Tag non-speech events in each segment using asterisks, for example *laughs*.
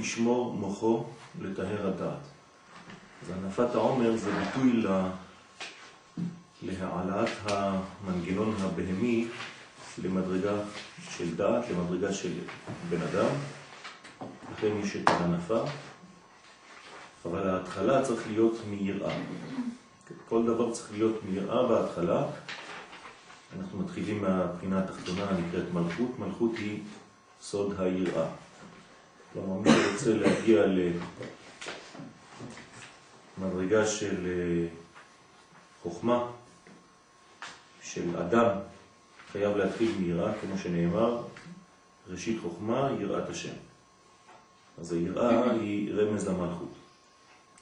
לשמור מוחו לטהר הדעת. אז הנפת העומר זה ביטוי לה, להעלאת המנגנון הבהמי למדרגה של דעת, למדרגה של בן אדם. לכן יש את הנפה, אבל ההתחלה צריך להיות מיראה. כל דבר צריך להיות מיראה בהתחלה. אנחנו מתחילים מהבחינה התחתונה הנקראת מלכות. מלכות היא סוד היראה. כלומר, מי שרוצה להגיע למדרגה של אה, חוכמה, של אדם, חייב להתחיל מיראה, כמו שנאמר, ראשית חוכמה, יראת השם. אז היראה היא רמז למלכות.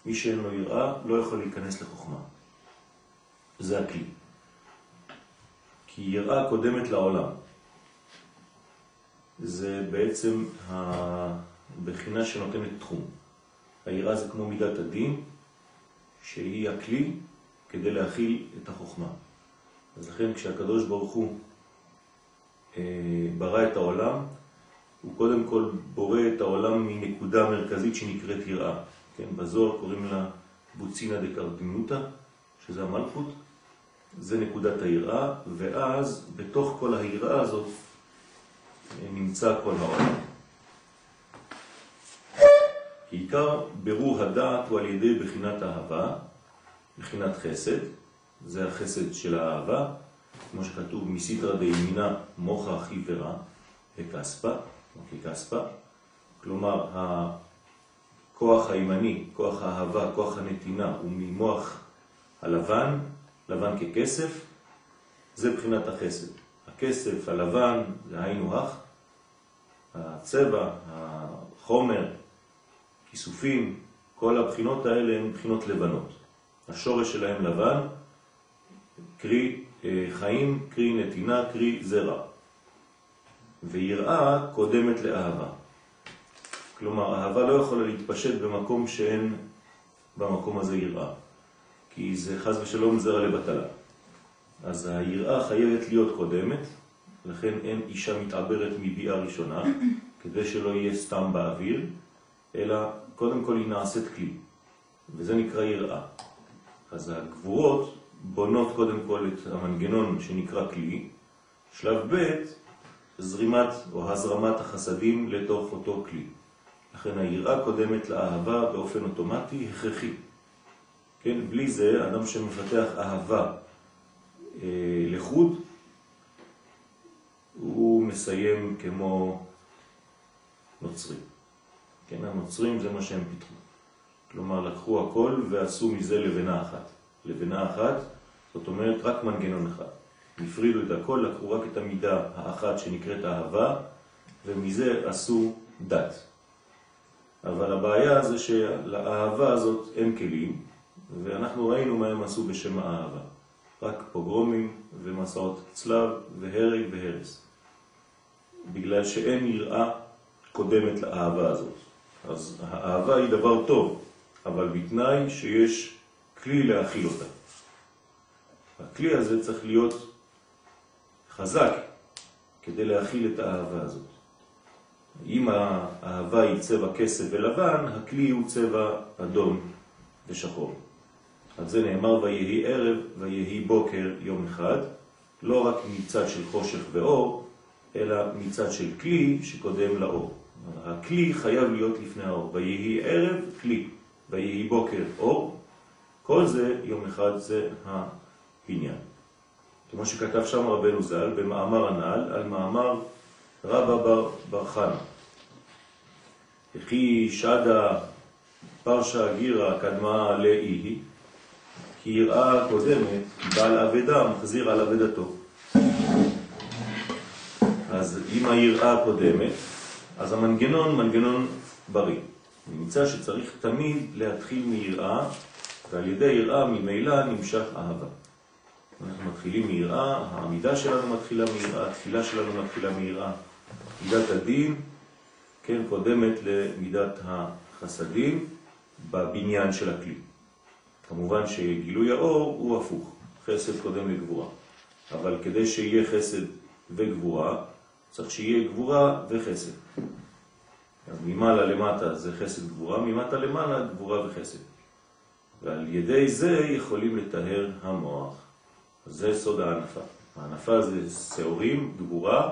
מי שאין לו יראה לא יכול להיכנס לחוכמה. זה הכלי. כי יראה קודמת לעולם. זה בעצם הבחינה שנותנת תחום. היראה זה כמו מידת הדין, שהיא הכלי כדי להכיל את החוכמה. אז לכן כשהקדוש ברוך הוא אה, ברא את העולם, הוא קודם כל בורא את העולם מנקודה מרכזית שנקראת יראה. כן, בזוהר קוראים לה בוצינה דקרדימוטה, שזה המלכות, זה נקודת היראה, ואז בתוך כל היראה הזאת נמצא כל העולם. עיקר ברור הדעת הוא על ידי בחינת אהבה, בחינת חסד, זה החסד של האהבה, כמו שכתוב מסיתרא דימינה מוחה חיברה וכספה, ככספה, כלומר הכוח הימני, כוח האהבה, כוח הנתינה הוא ממוח הלבן, לבן ככסף, זה בחינת החסד. הכסף, הלבן, זה היינו הך, הצבע, החומר, כיסופים, כל הבחינות האלה הן בחינות לבנות. השורש שלהם לבן, קרי אה, חיים, קרי נתינה, קרי זרע. ויראה קודמת לאהבה. כלומר, אהבה לא יכולה להתפשט במקום שאין במקום הזה יראה. כי זה חז ושלום זרע לבטלה. אז היראה חייבת להיות קודמת, לכן אין אישה מתעברת מביאה ראשונה, כדי שלא יהיה סתם באוויר, אלא קודם כל היא נעשית כלי, וזה נקרא יראה. אז הגבורות בונות קודם כל את המנגנון שנקרא כלי, שלב ב' זרימת או הזרמת החסדים לתוך אותו כלי. לכן היראה קודמת לאהבה באופן אוטומטי הכרחי. כן? בלי זה, אדם שמפתח אהבה אה, לחוד, הוא מסיים כמו נוצרים. כן, הנוצרים זה מה שהם פיתחו. כלומר, לקחו הכל ועשו מזה לבנה אחת. לבנה אחת, זאת אומרת רק מנגנון אחד. הפרידו את הכל, לקחו רק את המידה האחת שנקראת אהבה, ומזה עשו דת. אבל הבעיה זה שלאהבה הזאת אין כלים, ואנחנו ראינו מה הם עשו בשם האהבה. רק פוגרומים ומסעות צלב והרג והרס. בגלל שאין יראה קודמת לאהבה הזאת. אז האהבה היא דבר טוב, אבל בתנאי שיש כלי להכיל אותה. הכלי הזה צריך להיות חזק כדי להכיל את האהבה הזאת. אם האהבה היא צבע כסף ולבן, הכלי הוא צבע אדום ושחור. על זה נאמר ויהי ערב ויהי בוקר יום אחד, לא רק מצד של חושך ואור, אלא מצד של כלי שקודם לאור. הכלי חייב להיות לפני האור. ויהי ערב כלי, ויהי בוקר אור, כל זה יום אחד זה הבניין. כמו שכתב שם רבנו ז"ל במאמר הנ"ל על מאמר רבא בר, בר חנה. וכי שדה פרשה גירה קדמה לאיהי, כי יראה קודמת, בעל אבדה מחזיר על אבדתו. אז אם היראה קודמת, אז המנגנון מנגנון בריא. נמצא שצריך תמיד להתחיל מיראה, ועל ידי יראה ממילא נמשך אהבה. אנחנו מתחילים מיראה, העמידה שלנו מתחילה מיראה, התפילה שלנו מתחילה מיראה. מידת הדין כן, קודמת למידת החסדים בבניין של הכלי. כמובן שגילוי האור הוא הפוך, חסד קודם לגבורה. אבל כדי שיהיה חסד וגבורה, צריך שיהיה גבורה וחסד. אז ממעלה למטה זה חסד גבורה, ממטה למעלה גבורה וחסד. ועל ידי זה יכולים לתאר המוח. זה סוד הענפה. הענפה זה שעורים, גבורה,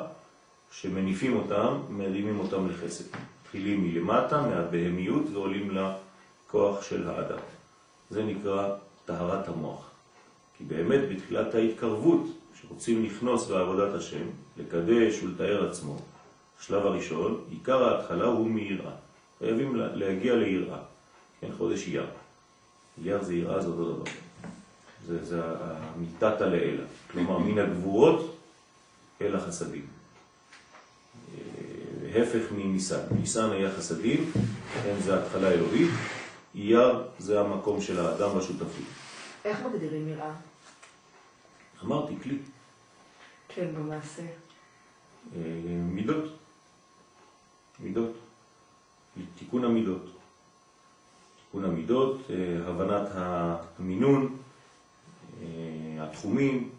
שמניפים אותם, מרימים אותם לחסד. מתחילים מלמטה, מהבהמיות, ועולים לכוח של האדם. זה נקרא טהרת המוח. כי באמת בתחילת ההתקרבות, שרוצים לכנוס בעבודת השם, לקדש ולתאר עצמו, השלב הראשון, עיקר ההתחלה הוא מיראה. חייבים להגיע ליראה, כן, חודש אייר. אייר זה יראה, זה אותו דבר. זה, זה המיטת הלאלה, כלומר מן הגבורות אל החסדים. אה, הפך מניסן. ניסן היה חסדים, כן, זה התחלה אלוהית, אייר זה המקום של האדם והשותפים. איך מגדירים יראה? אמרתי, כלי. כן, במעשה. אה, מידות. מידות. תיקון המידות. תיקון המידות, אה, הבנת המינון, אה, התחומים,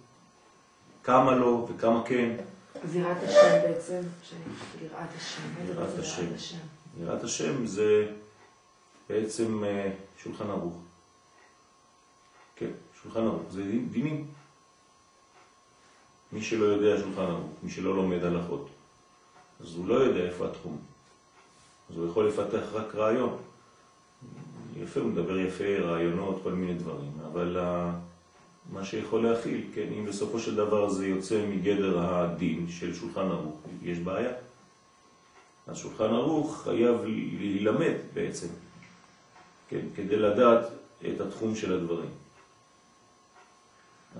כמה לא וכמה כן. זירת השם בעצם, יראת השם. יראת השם. יראת השם זה בעצם שולחן ערוך. כן, שולחן ערוך, זה דינים. מי שלא יודע שולחן ערוך, מי שלא לומד הלכות, אז הוא לא יודע איפה התחום. אז הוא יכול לפתח רק רעיון. יפה, הוא מדבר יפה, רעיונות, כל מיני דברים, אבל מה שיכול להכיל, כן, אם בסופו של דבר זה יוצא מגדר הדין של שולחן ערוך, יש בעיה. אז שולחן ערוך חייב להילמד בעצם, כן, כדי לדעת את התחום של הדברים.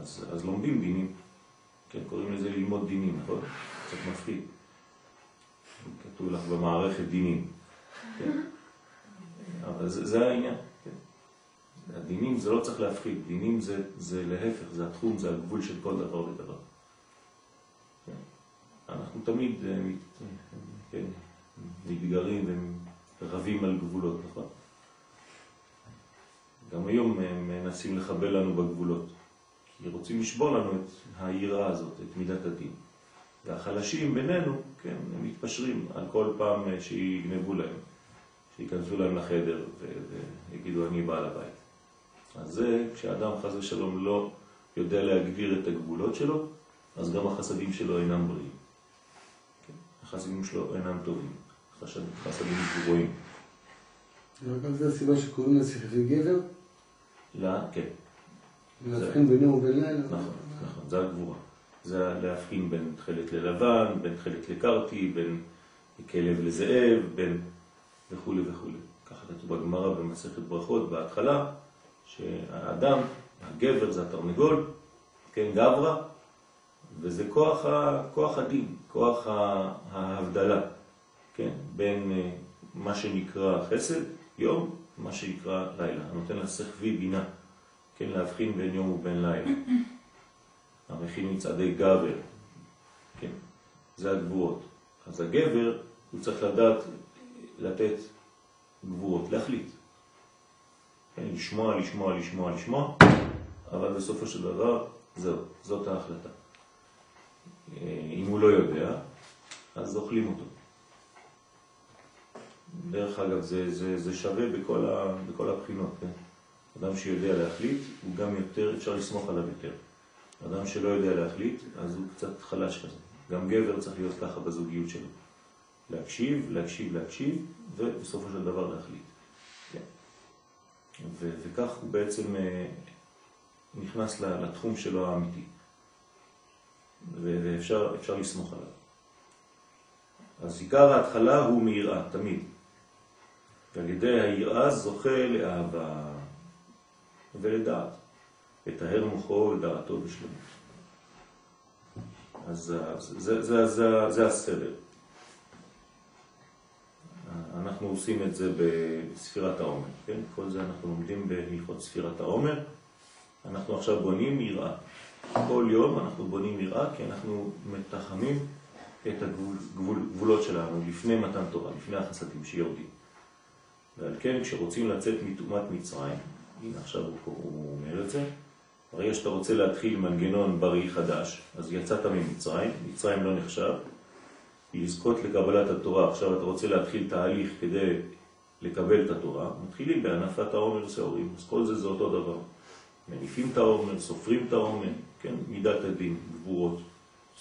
אז, אז לומדים דינים. כן, קוראים לזה ללמוד דינים, נכון? קצת מפחיד. כתוב לך במערכת דינים. כן? אבל זה, זה העניין. כן? הדינים זה לא צריך להפחיד, דינים זה, זה להפך, זה התחום, זה הגבול של כל דבר ודבר. כן? אנחנו תמיד אה, כן, מתגרים ורבים על גבולות, נכון? גם היום הם מנסים לחבל לנו בגבולות. כי רוצים לשבור לנו את היראה הזאת, את מידת הדין. והחלשים בינינו, כן, הם מתפשרים על כל פעם שיגנבו להם, שיכנסו להם לחדר ויגידו אני בעל הבית. אז זה, כשאדם חס ושלום לא יודע להגדיר את הגבולות שלו, אז גם החסדים שלו אינם בריאים. כן? החסדים שלו אינם טובים, חסדים גרועים. רק על זה הסיבה שקוראים לזה גבר? לא, כן. להבחין בינו ובין לילה. נכון, נכון, זה הגבורה. זה להבחין בין תכלת ללבן, בין תכלת לקרתי, בין כלב לזאב, בין וכו' וכו'. ככה כתוב בגמרא במסכת ברכות בהתחלה, שהאדם, הגבר זה התרנגול, כן, גברה, וזה כוח, ה, כוח הדין, כוח ההבדלה, כן, בין אה, מה שנקרא חסד, יום, מה שנקרא לילה. נותן לשכבי בינה. כן, להבחין בין יום ובין לילה. *coughs* המכין מצעדי גבר, כן, זה הגבורות. אז הגבר, הוא צריך לדעת לתת גבורות, להחליט. כן, לשמוע, לשמוע, לשמוע, לשמוע, אבל בסופו של דבר, זהו, זאת ההחלטה. אם הוא לא יודע, אז אוכלים אותו. דרך אגב, זה, זה, זה שווה בכל, ה, בכל הבחינות, כן? אדם שיודע להחליט, הוא גם יותר, אפשר לסמוך עליו יותר. אדם שלא יודע להחליט, אז הוא קצת חלש כזה. גם גבר צריך להיות ככה בזוגיות שלו. להקשיב, להקשיב, להקשיב, ובסופו של דבר להחליט. כן. וכך הוא בעצם אה, נכנס לתחום שלו האמיתי. ואפשר לסמוך עליו. אז עיקר ההתחלה הוא מיראה, תמיד. ועל ידי היראה זוכה לאהבה. ולדעת, לטהר מוחו ודעתו בשלמות. אז זה, זה, זה, זה הסדר. אנחנו עושים את זה בספירת העומר, כן? כל זה אנחנו לומדים בהלכות ספירת העומר. אנחנו עכשיו בונים יראה. כל יום אנחנו בונים יראה כי אנחנו מתחמים את הגבולות שלנו לפני מתן תורה, לפני החסדים שיורדים. ועל כן כשרוצים לצאת מטומאת מצרים, הנה עכשיו הוא, הוא אומר את זה, ברגע שאתה רוצה להתחיל מנגנון בריא חדש, אז יצאת ממצרים, מצרים לא נחשב, לזכות לקבלת התורה, עכשיו אתה רוצה להתחיל תהליך כדי לקבל את התורה, מתחילים בענפת העומר שעורים, אז כל זה זה אותו דבר. מניפים את העומר, סופרים את העומר, כן, מידת הדין, גבורות,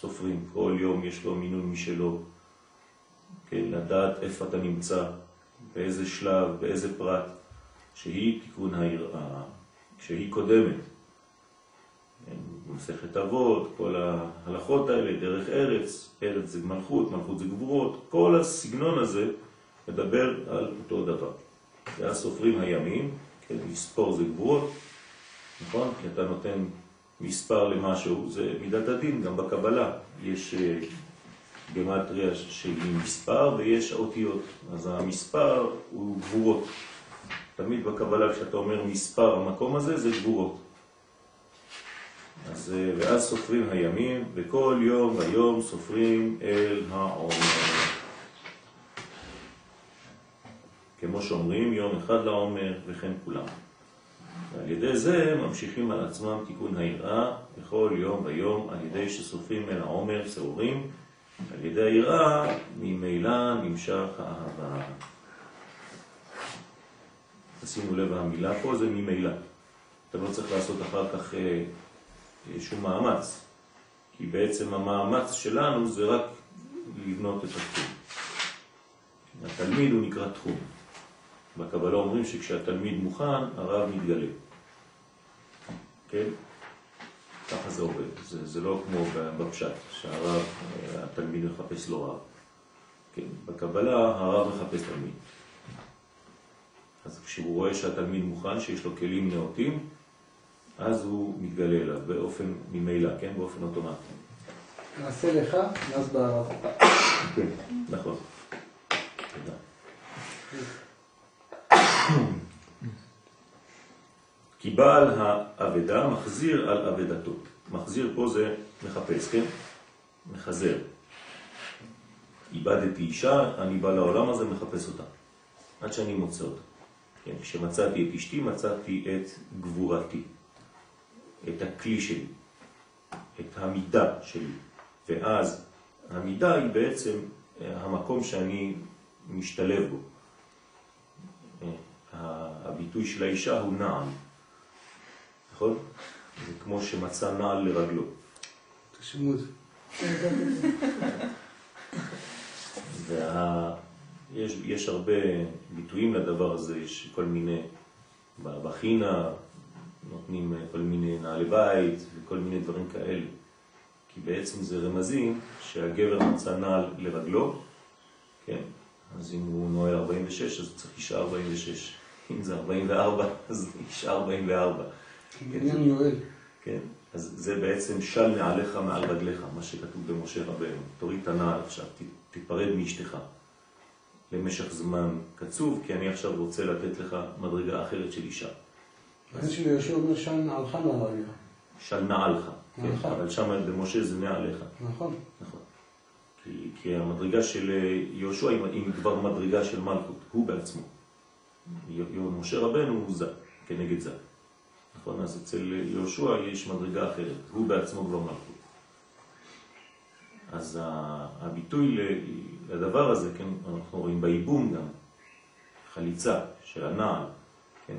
סופרים, כל יום יש לו מינון משלו, כן, לדעת איפה אתה נמצא, באיזה שלב, באיזה פרט, שהיא תיקון היראה, שהיא קודמת. מסכת אבות, כל ההלכות האלה, דרך ארץ, ארץ זה מלכות, מלכות זה גבורות, כל הסגנון הזה מדבר על אותו דבר. זה הסופרים הימים, כן, מספור זה גבורות, נכון? כי אתה נותן מספר למשהו, זה מידת הדין, גם בקבלה יש אה, גמטריה שהיא מספר ויש אותיות, אז המספר הוא גבורות. תמיד בקבלה כשאתה אומר מספר המקום הזה זה גבורות. אז, אה, ואז סופרים הימים, וכל יום ויום סופרים אל העומר. כמו שאומרים, יום אחד לעומר וכן כולם. ועל ידי זה ממשיכים על עצמם תיקון היראה בכל יום ויום על ידי שסופרים אל העומר שעורים, על ידי היראה ממילא נמשך האהבה. תשימו לב, המילה פה זה ממילא. אתה לא צריך לעשות אחר כך אה, שום מאמץ, כי בעצם המאמץ שלנו זה רק לבנות את התחום. התלמיד הוא נקרא תחום. בקבלה אומרים שכשהתלמיד מוכן, הרב מתגלה. כן? ככה זה עובד. זה, זה לא כמו בפשט, שהרב, התלמיד מחפש לו רב. כן? בקבלה הרב מחפש תלמיד. אז כשהוא רואה שהתלמיד מוכן, שיש לו כלים נאותים, אז הוא מתגלה אליו באופן ממילא, כן? באופן אוטומטי. נעשה לך, ואז בערב. כן, נכון. כי בעל האבדה מחזיר על אבדתו. מחזיר פה זה מחפש, כן? מחזר. איבדתי אישה, אני בא לעולם הזה, מחפש אותה. עד שאני מוצא אותה. כן? כשמצאתי את אשתי, מצאתי את גבורתי. את הכלי שלי. את המידה שלי. ואז המידה היא בעצם המקום שאני משתלב בו. הביטוי של האישה הוא נעל. נכון? זה כמו שמצא נעל לרגלו. תשמעו את *laughs* ויש יש הרבה ביטויים לדבר הזה, יש כל מיני, בחינה נותנים כל מיני נעלי בית וכל מיני דברים כאלה. כי בעצם זה רמזים שהגבר מצא נעל לרגלו, כן? אז אם הוא נועל 46, אז צריך אישה 46. אם זה 44, *laughs* אז אישה 44. עניין יואל. כן, אז זה בעצם של נעליך מעל רגליך, מה שכתוב במשה רבנו. תוריד את הנעל עכשיו, תיפרד מאשתך למשך זמן קצוב, כי אני עכשיו רוצה לתת לך מדרגה אחרת של אישה. הבן שלי יהושע אומר של נעלך מעל רגליך. של נעלך, כן, נעלך. אבל שם במשה זה נעליך. נכון. נכון. כי, כי המדרגה של אה, יהושע היא כבר מדרגה של מלכות, הוא בעצמו. משה רבנו הוא זה, כנגד זה. נכון? אז אצל יהושע יש מדרגה אחרת, הוא בעצמו כבר מלכות. אז הביטוי לדבר הזה, כן, אנחנו רואים בייבום גם, חליצה של הנעל, כן,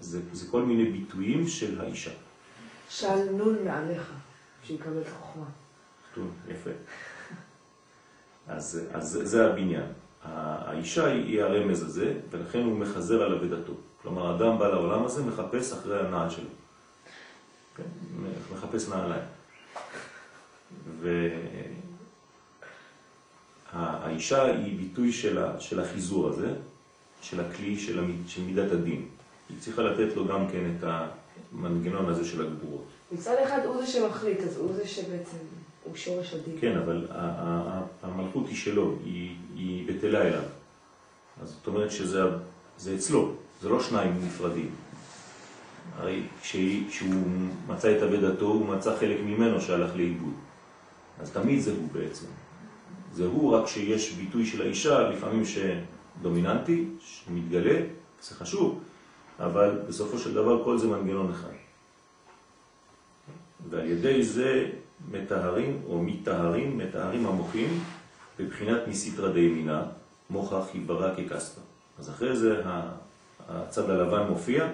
זה, זה כל מיני ביטויים של האישה. של נון מעליך, שיקבל את החוכמה. טוב, יפה. אז, אז זה הבניין. האישה היא, הרמז הזה, ולכן הוא מחזר על אבדתו. כלומר, אדם בא לעולם הזה, מחפש אחרי הנעל שלו. כן? מחפש נעליים. והאישה היא ביטוי של, ה, של החיזור הזה, של הכלי של, המיד, של מידת הדין. היא צריכה לתת לו גם כן את המנגנון הזה של הגבורות. מצד אחד הוא זה שמחליט, אז הוא זה שבעצם, הוא שורש הדין. כן, אבל המלכות היא שלו, היא, היא בטלה אליו. אז זאת אומרת שזה זה אצלו, זה לא שניים נפרדים. הרי כשהוא מצא את אבדתו, הוא מצא חלק ממנו שהלך לאיבוד. אז תמיד זה הוא בעצם. זה הוא, רק שיש ביטוי של האישה, לפעמים שדומיננטי, שמתגלה, זה חשוב, אבל בסופו של דבר כל זה מנגנון אחד. ועל ידי זה מטהרים או מטהרים, מטהרים המוחים בבחינת מסיתרא דימינה, מוחה חיברה ככספה. אז אחרי זה הצד הלבן מופיע,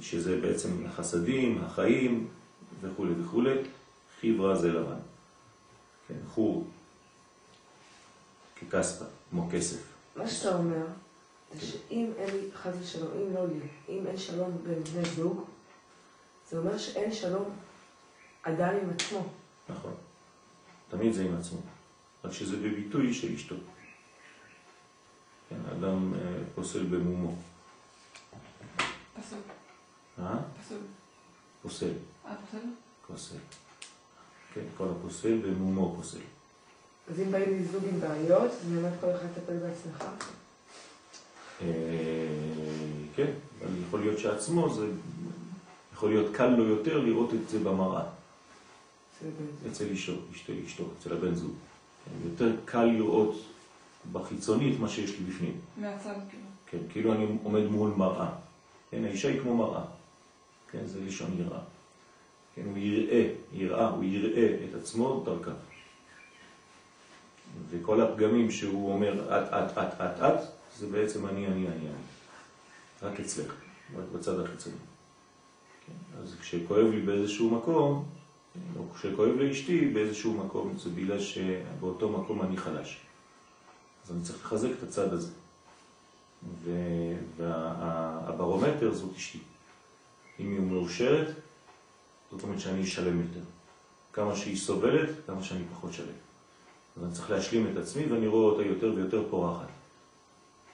שזה בעצם החסדים, החיים וכו' וכו', חיברה זה לבן. כן, חור ככספה, כמו כסף. מה שאתה אומר, זה שאם אין לי, חס ושלום, אם לא לי, אם אין שלום בין בני זוג, זה אומר שאין שלום אדם עם עצמו. נכון. תמיד זה עם עצמו. רק שזה בביטוי של אשתו. כן, אדם אה, פוסל במומו. פסול. אה? פסול. פוסל. אה, פסול? פוסל. כן, כל הפוסל במומו פוסל. אז אם באים לי זוג עם בעיות, אז באמת כל אחד יטפל בעצמך. אה, כן, אבל יכול להיות שעצמו זה... יכול להיות קל לו יותר לראות את זה במראה. זה. אצל אשתו, אשתו, אשתו, אצל הבן זוג. כן, יותר קל לראות בחיצונית מה שיש לי בפנים. מהצד, כאילו. כן, כאילו אני עומד מול מראה. כן, האישה היא כמו מראה. כן, זה לשון יראה. כן, הוא יראה, יראה, הוא יראה את עצמו דרכה. וכל הפגמים שהוא אומר את, את, את, את, את, זה בעצם אני, אני, אני, אני. רק אצלך, רק בצד החיצוני. כן, אז כשכואב לי באיזשהו מקום, או כשכואב לאשתי באיזשהו מקום, זה בגלל שבאותו מקום אני חלש. אז אני צריך לחזק את הצד הזה. והברומטר זאת אשתי. אם היא מאושרת, זאת אומרת שאני אשלם יותר. כמה שהיא סובלת, כמה שאני פחות שלם. אז אני צריך להשלים את עצמי ואני רואה אותה יותר ויותר פורחת.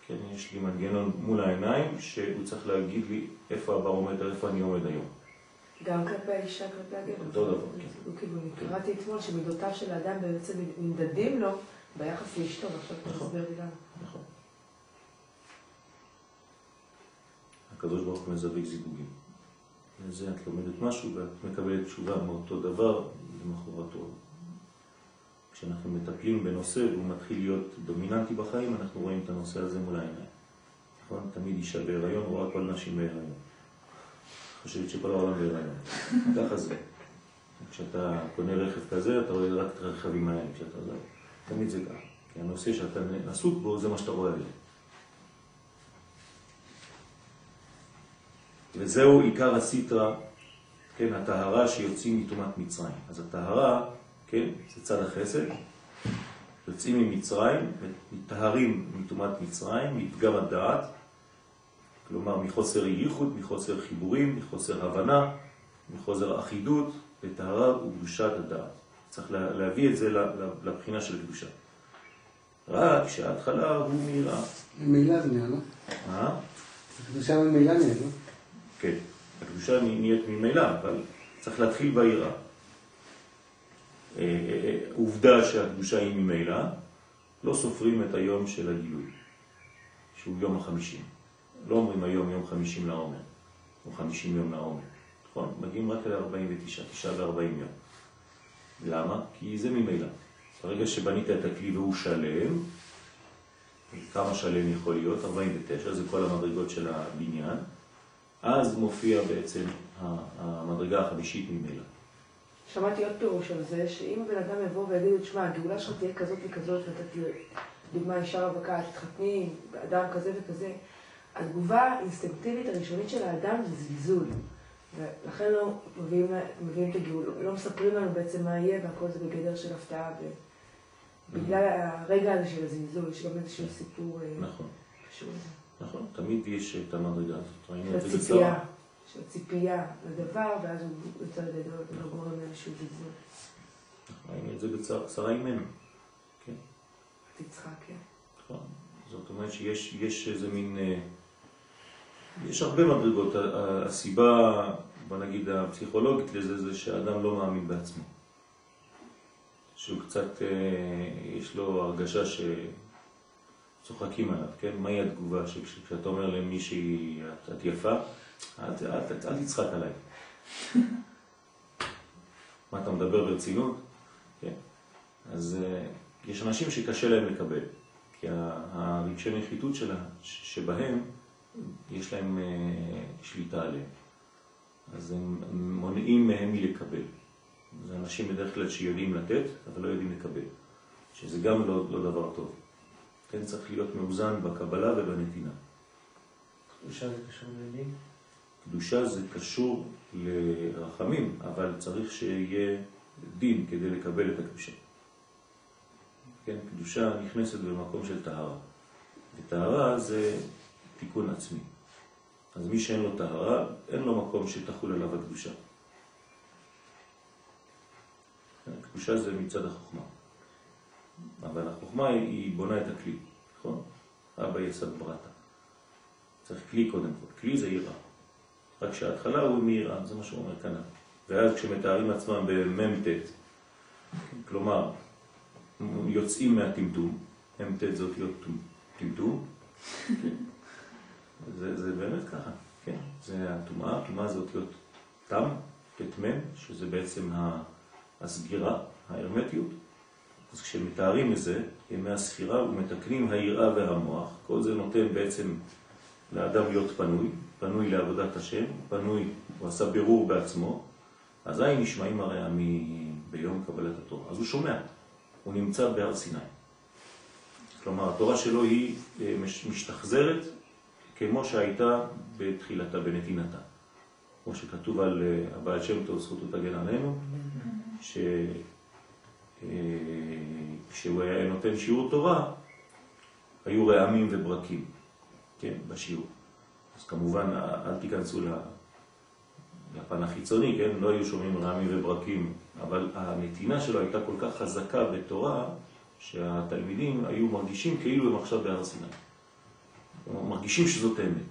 כן, יש לי מנגנון מול העיניים שהוא צריך להגיד לי איפה הברומטר, איפה אני עומד היום. גם כלפי האישה, כלפי הגבר. אותו דבר, כן. לא כיוון. קראתי אתמול שמידותיו של האדם בעצם נמדדים לו ביחס לאשתו, ועכשיו אתה נכון. מסביר לי למה. נכון. הקדוש ברוך הוא מזווג זיווגים. וזה את לומדת משהו ואת מקבלת תשובה מאותו דבר למחרתו. כשאנחנו מטפלים בנושא והוא מתחיל להיות דומיננטי בחיים, אנחנו רואים את הנושא הזה מול העיניים. נכון? תמיד אישה בהיריון רואה כל נשים בהיריון. חושבת שכל העולם בהיריון. *laughs* ככה זה. כשאתה קונה רכב כזה, אתה רואה רק את הרכבים האלה. כשאתה זה, תמיד זה ככה. כי הנושא שאתה עסוק בו, זה מה שאתה רואה עליהם. וזהו עיקר הסיטרה, כן, הטהרה שיוצאים מטומאת מצרים. אז הטהרה, כן, זה צד החסד, יוצאים ממצרים, מתטהרים מטומאת מצרים, מפגם הדעת, כלומר מחוסר ייחוד, מחוסר חיבורים, מחוסר הבנה, מחוסר אחידות, לטהרה וקדושת הדעת. צריך לה- להביא את זה לבחינה של קדושה. רק שההתחלה הוא מיראה. ממילא זה נהיה, לא? אה? הקדושה ממילא נהיה, לא? כן, הקדושה נהיית ממילא, אבל צריך להתחיל ביראה. אה, אה, עובדה שהקדושה היא ממילא, לא סופרים את היום של הגילוי, שהוא יום החמישים. לא אומרים היום יום חמישים לעומר, או חמישים יום לעומר. נכון? מגיעים רק ל-49, תשעה ו-40 יום. למה? כי זה ממילא. ברגע שבנית את הכלי והוא שלם, כמה שלם יכול להיות? 49, זה כל המדרגות של הבניין. אז מופיע בעצם המדרגה החמישית ממילא. שמעתי עוד פירוש על זה, שאם הבן אדם יבוא ויגיד, תשמע, הגאולה שלך תהיה כזאת וכזאת, נתתי דוגמה אישה רווקה, תתחתני, אדם כזה וכזה, התגובה האינסטינקטיבית הראשונית של האדם זה זלזול. ולכן לא מביאים, מביאים את הגאולה, לא מספרים לנו בעצם מה יהיה, והכל זה בגדר של הפתעה. ובגלל הרגע הזה של הזלזול, יש גם איזשהו סיפור אה, נכון, קשור. נכון, תמיד יש את המדרגה הזאת, של הציפייה. של הציפייה לדבר, ואז הוא יותר גדול ולא גורם לאיזשהו זלזול. ראינו את זה בצרה צרה אימנו. כן, תצחק, כן. נכון. זאת אומרת שיש יש איזה מין... אה, יש הרבה מדרגות. הסיבה, בוא נגיד, הפסיכולוגית לזה, זה שהאדם לא מאמין בעצמו. שהוא קצת, אה, יש לו הרגשה שצוחקים עליו, כן? מהי התגובה? שכשאתה אומר למישהי, את יפה, אל, תצחק עליי. *laughs* מה, אתה מדבר ברצינות? כן. אז אה, יש אנשים שקשה להם לקבל, כי הרגשי נחיתות שלה, שבהם יש להם אה, שליטה עליהם. אז הם מונעים מהם מלקבל. זה אנשים בדרך כלל שיודעים לתת, אבל לא יודעים לקבל. שזה גם לא, לא דבר טוב. כן, צריך להיות מאוזן בקבלה ובנתינה. קדושה זה קשור לדין? קדושה זה קשור לרחמים, אבל צריך שיהיה דין כדי לקבל את הקדושה. כן, קדושה נכנסת במקום של טהרה. וטהרה זה תיקון עצמי. אז מי שאין לו טהרה, אין לו מקום שתחול עליו הקדושה. הקדושה זה מצד החוכמה. אבל החוכמה היא בונה את הכלי, נכון? אבא יסד ברטה. צריך כלי קודם כל. כלי זה יראה. רק שההתחלה הוא מיראה, זה מה שהוא אומר כאן. ואז כשמתארים עצמם במ"ט, כלומר, יוצאים מהטמטום, מ"ט זה אותיות טמטום, *laughs* זה, זה באמת ככה, כן, זה הטומאה, הטומאה זה אותיות תם, ט"מ, שזה בעצם הסגירה, ההרמטיות. אז כשמתארים את זה, ימי הספירה ומתקנים היראה והמוח, כל זה נותן בעצם לאדם להיות פנוי, פנוי לעבודת השם, פנוי, הוא עשה בירור בעצמו, אזי נשמעים הרעמים ביום קבלת התורה. אז הוא שומע, הוא נמצא בהר סיני. כלומר, התורה שלו היא אה, משתחזרת כמו שהייתה בתחילתה, בנתינתה. כמו שכתוב על אה, הבעל שם טוב, זכותו תגן עלינו, כשהוא אה, היה נותן שיעור תורה, היו רעמים וברקים, כן, בשיעור. אז כמובן, אל תיכנסו לפן החיצוני, כן? לא היו שומעים רעמים וברקים, אבל הנתינה שלו הייתה כל כך חזקה בתורה, שהתלמידים היו מרגישים כאילו הם עכשיו בהר סיני. מרגישים שזאת אמת.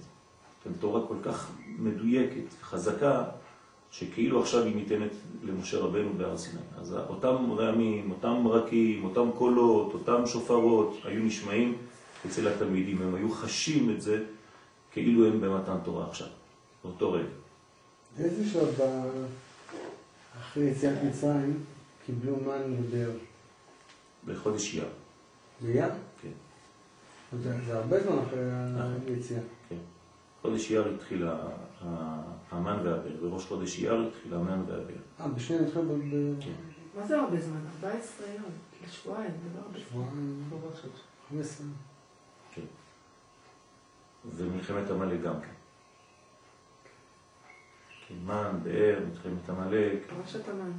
כן, תורה כל כך מדויקת, חזקה, שכאילו עכשיו היא ניתנת למשה רבנו בהר סיני. אז אותם רעמים, אותם ברקים, אותם קולות, אותם שופרות, היו נשמעים אצל התלמידים, הם היו חשים את זה כאילו הם במתן תורה עכשיו, באותו רגע. איזה שעות אחרי יציאת מצרים קיבלו מן ובאר? בחודש יר. בים? כן. זה הרבה זמן אחרי היציאה. כן. חודש אייר התחיל המן והבר, בראש חודש אייר התחיל המן והבר. אה, בשני התחיל ב... כן. מה זה הרבה זמן? 14 יום, שבועיים, זה לא הרבה זמן. שבועיים, לא משהו. 15. כן. ומלחמת עמלק גם כן. כן, מן, באר, מלחמת עמלק. פרשת המן.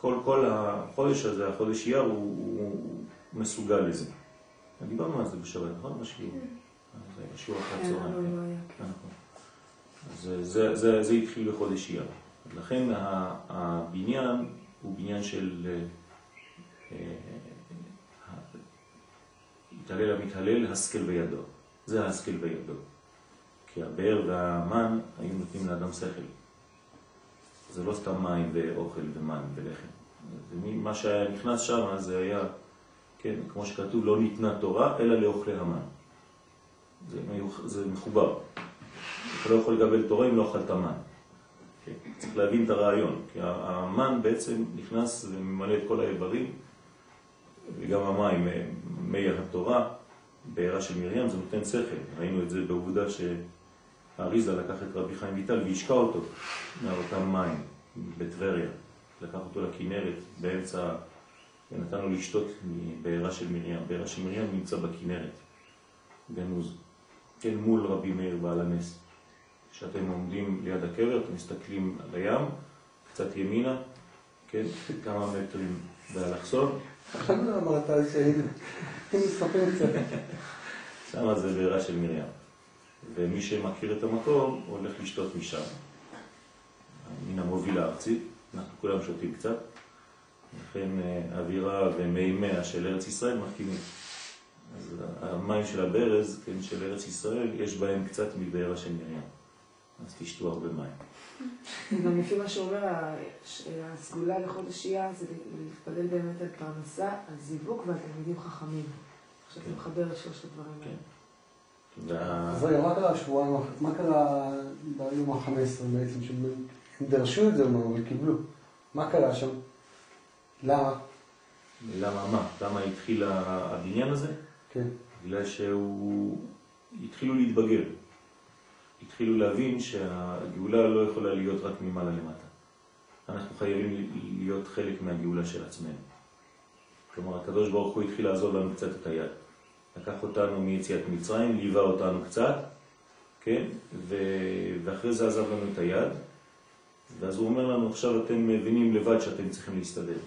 כל, כל החודש הזה, החודש אייר, הוא, הוא מסוגל לזה. דיברנו על זה בשבת, נכון? בשיעור. זה בשיעור אחר כן, צהריים. אבל כן. לא. כן. נכון. אז זה, זה, זה התחיל בחודש אייר. לכן הבניין הוא בניין של אה, אה, התהלל המתהלל, השכל בידו. זה ההשכל בידו. כי הבאר והמן היו נותנים לאדם שכל. זה לא סתם מים ואוכל ומן ולחם. זה מי- מה שהיה נכנס שם זה היה, כן, כמו שכתוב, לא ניתנה תורה אלא לאוכלי המן. זה, מיוח- זה מחובר. אתה לא יכול לקבל תורה אם לא אכלת מן. כן? צריך להבין את הרעיון, כי המן בעצם נכנס וממלא את כל האיברים, וגם המים, אה, מי התורה, בעירה של מרים, זה נותן שכל. ראינו את זה בעובדה שהאריזה לקח את רבי חיים ויטל והשקע אותו מאותם מים בטבריה. לקח אותו לכנרת באמצע, ונתן לו לשתות מבעירה של מרים. בעירה של מרים נמצא בכנרת, גנוז. כן, מול רבי מאיר בעל הנס. כשאתם עומדים ליד הקבר, אתם מסתכלים על הים, קצת ימינה, כן, כמה מטרים באלכסון, עכשיו אמרת שהיינו מספרים קצת. שם זה בעירה של מרים. ומי שמכיר את המקום הולך לשתות משם. מן המוביל הארצי, אנחנו כולם שותים קצת. לכן אה, אווירה ומימיה של ארץ ישראל מתאימים. אז המים של הברז, כן, של ארץ ישראל, יש בהם קצת מבעירה של מרים. אז תשתו הרבה מים. גם לפי מה שאומר, הסגולה לחודש אייר זה להתפלל באמת על פרנסה, על זיוווק ועל תלמידים חכמים. עכשיו אתה כן. מחבר את שלושת הדברים כן. האלה. אז רגע, מה קרה שבועיים אחרי? מה קרה ביום ה-15 בעצם? שהם דרשו את זה אבל קיבלו. מה קרה שם? למה? למה מה? למה התחיל הבניין הזה? כן. בגלל שהוא... התחילו להתבגר. התחילו להבין שהגאולה לא יכולה להיות רק ממעלה למטה. אנחנו חייבים להיות חלק מהגאולה של עצמנו. כלומר, הקדוש ברוך הוא התחיל לעזור לנו קצת את היד. לקח אותנו מיציאת מצרים, ליווה אותנו קצת, כן? ו... ואחרי זה עזב לנו את היד, ואז הוא אומר לנו, עכשיו אתם מבינים לבד שאתם צריכים להסתדר.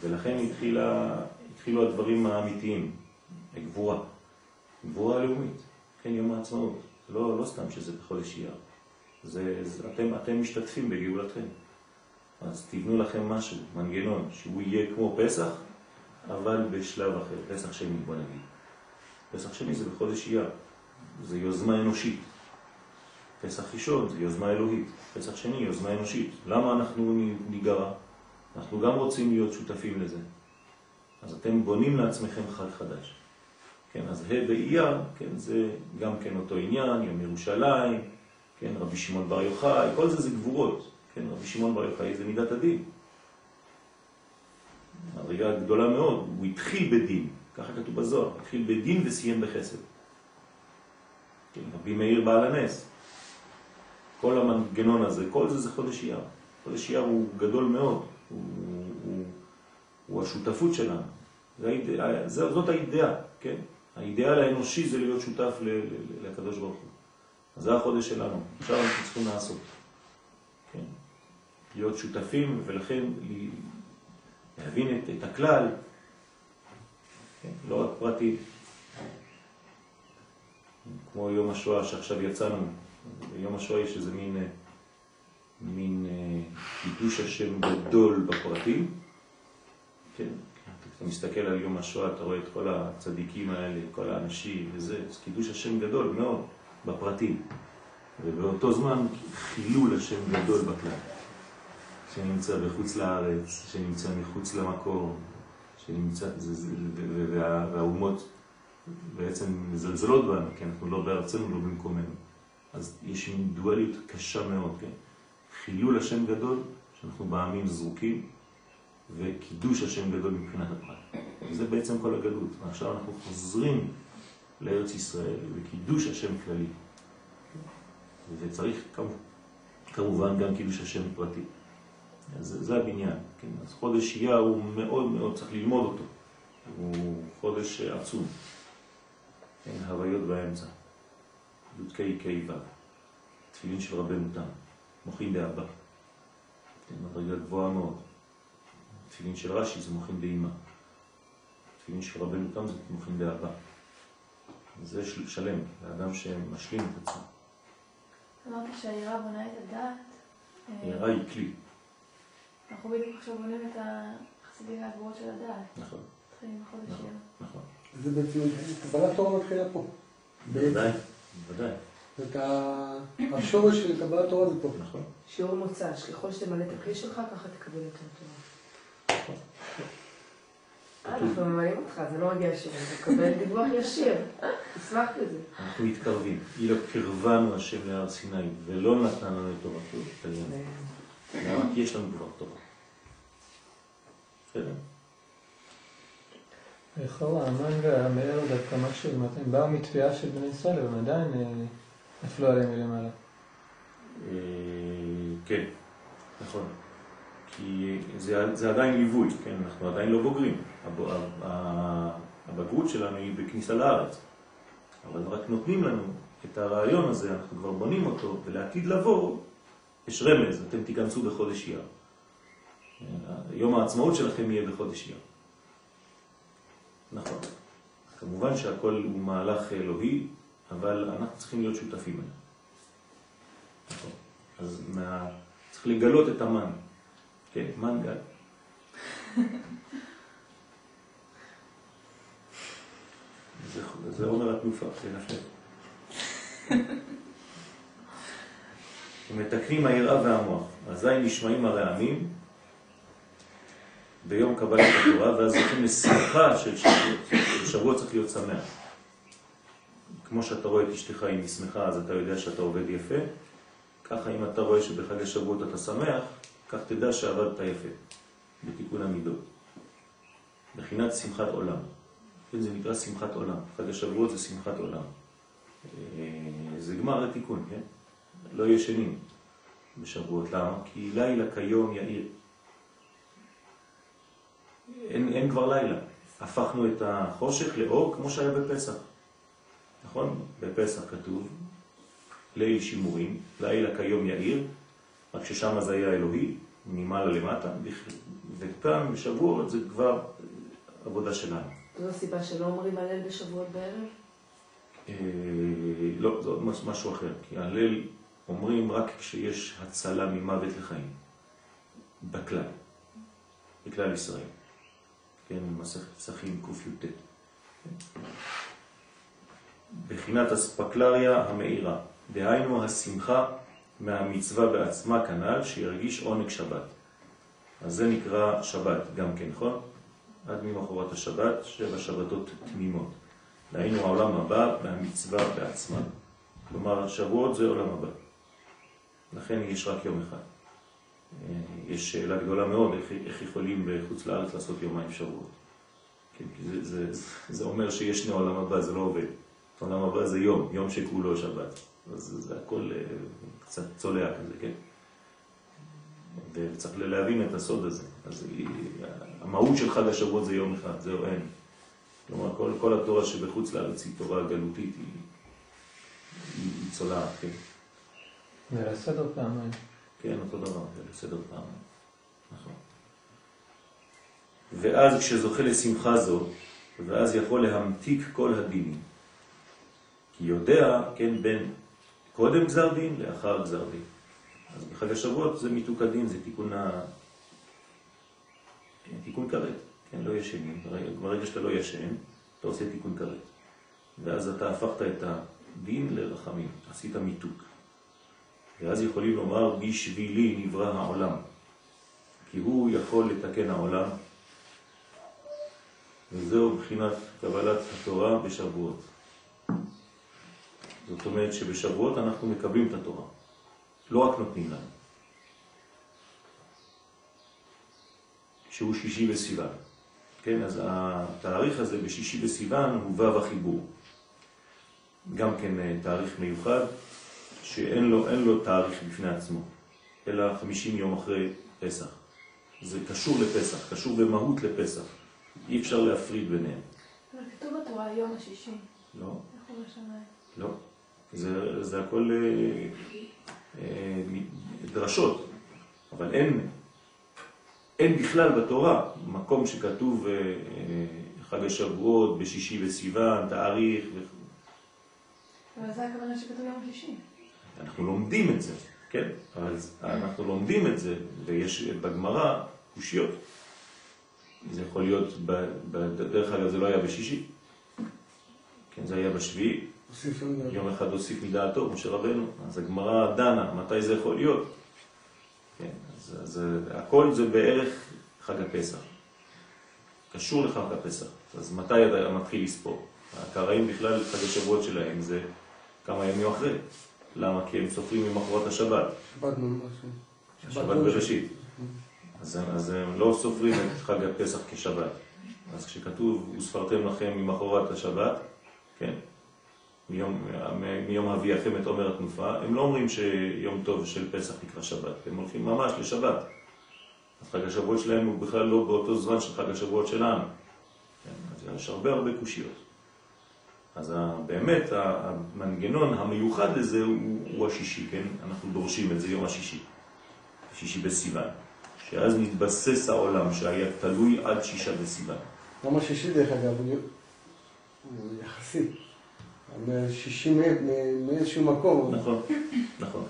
ולכן התחילה, התחילו הדברים האמיתיים, גבורה, גבורה לאומית, כן, יום העצמאות, לא, לא סתם שזה בחודש אייר, זה, זה, אתם, אתם משתתפים בגאולתכם. אז תבנו לכם משהו, מנגנון, שהוא יהיה כמו פסח, אבל בשלב אחר, פסח שני בוא נגיד. פסח שני זה בחודש אייר, זה יוזמה אנושית. פסח ראשון זה יוזמה אלוהית, פסח שני יוזמה אנושית. למה אנחנו ניגרע? אנחנו גם רוצים להיות שותפים לזה. אז אתם בונים לעצמכם חג חדש. כן, אז ה' ואייר, כן, זה גם כן אותו עניין, יום ירושלים, כן, רבי שמעון בר יוחאי, כל זה זה גבורות. כן, רבי שמעון בר יוחאי זה מידת הדין. הריגה גדולה מאוד, הוא התחיל בדין, ככה כתוב בזוהר, התחיל בדין וסיים בחסד. כן, רבי מאיר בעל הנס, כל המנגנון הזה, כל זה זה חודש אייר. חודש אייר הוא גדול מאוד, הוא, הוא, הוא השותפות שלנו. זה זאת האידאה, כן? האידאל האנושי זה להיות שותף לקדוש ברוך הוא. זה החודש שלנו, עכשיו אנחנו צריכים לעשות. כן? להיות שותפים ולכן להבין את, את הכלל, כן? לא רק פרטי. כמו יום השואה שעכשיו יצאנו, ביום השואה יש איזה מין, מין קידוש השם גדול בפרטים, כן? אתה מסתכל על יום השואה, אתה רואה את כל הצדיקים האלה, כל האנשים וזה, אז קידוש השם גדול מאוד בפרטים. ובאותו זמן חילול השם גדול בכלל. שנמצא בחוץ לארץ, שנמצא מחוץ למקור, שנמצא, זה, זה, וה, והאומות בעצם מזלזלות בנו, כי אנחנו לא בארצנו, לא במקומנו. אז יש דואליות קשה מאוד, כן? חילול השם גדול, שאנחנו בעמים זרוקים, וקידוש השם גדול מבחינת הפרט. וזה בעצם כל הגלות. ועכשיו אנחנו חוזרים לארץ ישראל וקידוש השם כללי. וצריך כמובן גם קידוש השם פרטי. אז זה הבניין. כן? אז חודש אייר הוא מאוד מאוד, צריך ללמוד אותו. הוא חודש עצום. כן, הוויות באמצע. י"ק ק' ו'. תפילין של רבנו תם. מוחים באבא. כן, מדרגה גבוהה מאוד. תפילין של רש"י זה מוחים באימא. תפילין של רבנו תם זה מוחים באהבה. זה שלם, לאדם שמשלים את עצמו. אמרת שהעירה בונה את הדעת. העירה היא כלי. אנחנו בדיוק עכשיו בונים את החסידים והגבורות של הדעת. נכון. מתחילים בחודש נכון. נכון. זה בעצם, קבלת תורה מתחילה פה. בוודאי, בוודאי. זאת השורש של קבלת תורה זה פה. נכון. שיעור מוצא, ככל שתמלא את הכלי שלך, ככה תקבל יותר תורה. אנחנו ממלאים אותך, זה לא מגיע ישיר, אתה מקבל דיווח ישיר, תשמח בזה. אנחנו מתקרבים. אילו קרבנו השם להר סיני ולא נתן לנו את תורתו, תגיד. למה? כי יש לנו כבר תורה. בסדר? לכאורה, המן והמאר דווקא משהו, הם באו מתביעה של בני ישראל, אבל עדיין אה, נפלו עליהם מלמעלה. אה, כן, נכון. כי זה, זה עדיין ליווי, כן? אנחנו עדיין לא בוגרים. הבגרות שלנו היא בכניסה לארץ. אבל רק נותנים לנו את הרעיון הזה, אנחנו כבר בונים אותו, ולעתיד לבוא יש רמז, אתם תיכנסו בחודש אייר. יום העצמאות שלכם יהיה בחודש אייר. נכון. כמובן שהכל הוא מהלך אלוהי, אבל אנחנו צריכים להיות שותפים אליו. נכון. אז מה... צריך לגלות את המן. כן, מנגל. זה, זה אומר התנופה, כן, יפה. ומתקנים היראה והמוח. אזי נשמעים הרעמים ביום קבלת התורה, ואז זוכים לשמחה של שבועות. שבוע צריך להיות שמח. כמו שאתה רואה את אשתך היא שמחה, אז אתה יודע שאתה עובד יפה. ככה אם אתה רואה שבחג השבועות אתה שמח, כך תדע שעבדת יפה, בתיקון המידות. בחינת שמחת עולם. כן, זה נקרא שמחת עולם. חג השבועות זה שמחת עולם. אה, זה גמר התיקון, כן? לא ישנים בשבועות. למה? כי לילה כיום יאיר. אין, אין כבר לילה. הפכנו את החושך לאור כמו שהיה בפסח. נכון? בפסח כתוב ליל שימורים, לילה כיום יאיר, רק ששם זה היה אלוהי, ממעלה למטה, וכאן בשבועות זה כבר עבודה שלנו. זו הסיבה שלא אומרים הלל בשבועות בערב? אה, לא, זה עוד משהו אחר, כי הלל אומרים רק כשיש הצלה ממוות לחיים, בכלל, בכלל ישראל. כן, מסכת פסחים קי"ט. בחינת אספקלריה המאירה, דהיינו השמחה מהמצווה בעצמה כנ"ל, שירגיש עונג שבת. אז זה נקרא שבת גם כן, נכון? עד ממחרת השבת, שבע שבתות תמימות. דהיינו העולם הבא והמצווה בעצמה. כלומר, שבועות זה עולם הבא. לכן יש רק יום אחד. אה, יש שאלה גדולה מאוד איך, איך יכולים בחוץ לארץ לעשות יומיים שבועות. כן, זה, זה, זה אומר שיש שני עולם הבא, זה לא עובד. עולם הבא זה יום, יום שכולו שבת. אז זה, הכל אה, קצת צולע כזה, כן? וצריך להבין את הסוד הזה. אז המהות של חג השבועות זה יום אחד, זהו אין. כלומר, כל, כל התורה שבחוץ לארץ היא תורה גלותית, היא, היא, היא צולעת, כן? זה לסדר פעמיים. כן, אותו דבר, זה לסדר פעמיים. נכון. ואז כשזוכה לשמחה זו, ואז יכול להמתיק כל הדינים. כי יודע, כן, בין קודם גזר דין לאחר גזר דין. אז בחג השבועות זה מיתוק הדין, זה תיקון ה... כן, תיקון כרת, כן, לא ישנים. ברגע שאתה לא ישן, אתה עושה תיקון כרת. ואז אתה הפכת את הדין לרחמים, עשית מיתוק. ואז יכולים לומר, בשבילי נברא העולם. כי הוא יכול לתקן העולם, וזהו בחינת קבלת התורה בשבועות. זאת אומרת שבשבועות אנחנו מקבלים את התורה, לא רק נותנים לנו. שהוא שישי בסיוון. כן, אז התאריך הזה בשישי בסיוון הוא ו' החיבור. גם כן אה, תאריך מיוחד, שאין לו, לו תאריך בפני עצמו, אלא 50 יום אחרי פסח. זה קשור לפסח, קשור במהות לפסח. אי אפשר להפריד ביניהם. אבל כתוב בתורה יום השישי. לא. איך הוא בשמיים? לא. זה, זה הכל אה, אה, דרשות, אבל אין, אין בכלל בתורה מקום שכתוב אה, אה, חג השבועות בשישי בסיוון, תאריך. ו... אבל זה הכוונה שכתוב יום שלישי. אנחנו לומדים את זה, כן? אז אנחנו לומדים את זה, ויש בגמרא קושיות. זה יכול להיות, דרך אגב זה לא היה בשישי, כן, זה היה בשביעי, יום אחד הוסיף מדעתו, משה רבנו, אז הגמרא דנה, מתי זה יכול להיות? כן, אז, אז הכל זה בערך חג הפסח, קשור לחג הפסח, אז מתי אתה מתחיל לספור? הקראים בכלל, חג השבועות שלהם זה כמה ימים אחרי, למה? כי הם סופרים ממחרות השבת. שבת ממש. שבת בראשית. אז, אז הם לא סופרים את חג הפסח כשבת. אז כשכתוב, וספרתם לכם ממחרת השבת, כן, מיום, מיום אביאכם את עומר התנופה, הם לא אומרים שיום טוב של פסח נקרא שבת, הם הולכים ממש לשבת. אז חג השבועות שלהם הוא בכלל לא באותו זמן של חג השבועות שלנו. כן, אז יש הרבה הרבה קושיות. אז באמת המנגנון המיוחד לזה הוא, הוא השישי, כן? אנחנו דורשים את זה יום השישי, שישי בסיוון, שאז נתבסס העולם שהיה תלוי עד שישה בסיוון. יום השישי דרך אגב הוא יחסי. שישי מאיזשהו מקום. נכון, נכון.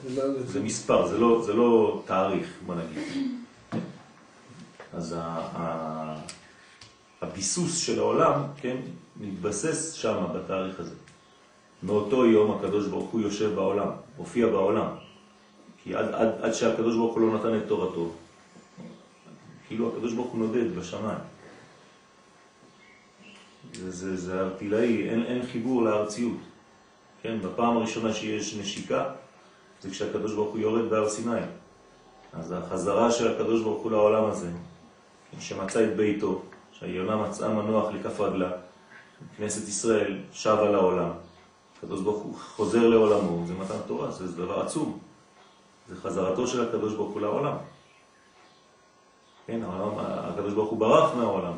זה מספר, זה לא, זה לא תאריך, בוא נגיד. אז הביסוס של העולם, כן, מתבסס שם בתאריך הזה. מאותו יום הקדוש ברוך הוא יושב בעולם, הופיע בעולם. כי עד, עד, עד שהקדוש ברוך הוא לא נתן את תורתו, כאילו הקדוש ברוך הוא נודד בשמיים. זה, זה, זה ארטילאי, אין, אין חיבור לארציות. כן, בפעם הראשונה שיש נשיקה, זה כשהקדוש ברוך הוא יורד בהר סיני. אז החזרה של הקדוש ברוך הוא לעולם הזה, כן, שמצא את ביתו, שהיונה מצאה מנוח לכף רגלה, כנסת ישראל שבה לעולם, הקדוש ברוך הוא חוזר לעולמו, זה מתן תורה, זה דבר עצום. זה חזרתו של הקדוש ברוך הוא לעולם. כן, העולם, הקדוש ברוך הוא ברח מהעולם,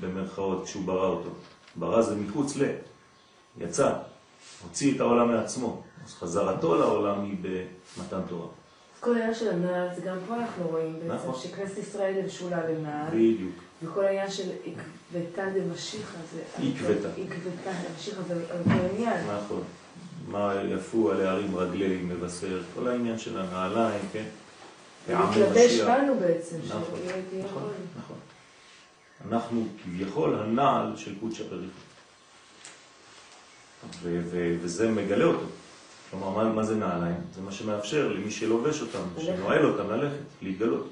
במרכאות, כשהוא ברא אותו. ברא זה מחוץ ל... יצא, הוציא את העולם מעצמו. אז חזרתו לעולם היא במתן תורה. כל העניין של הנעל, זה גם פה אנחנו רואים בעצם, נכון. שכנסת ישראל נבשולה לנעל, בדיוק. וכל העניין של עקבתא דמשיחא זה... עקבתא. עקבתא דמשיחא זה אותו עניין. נכון. מה יפו על הערים רגלי מבשר, כל העניין של הנעליים, כן? מתלבש. בנו בעצם, נכון. נכון. אנחנו כביכול הנעל של. ו- ו- וזה מגלה אותו. כלומר, מה, מה זה נעליים? זה מה שמאפשר למי שלובש אותם. שנועל אותם ללכת, להתגלות.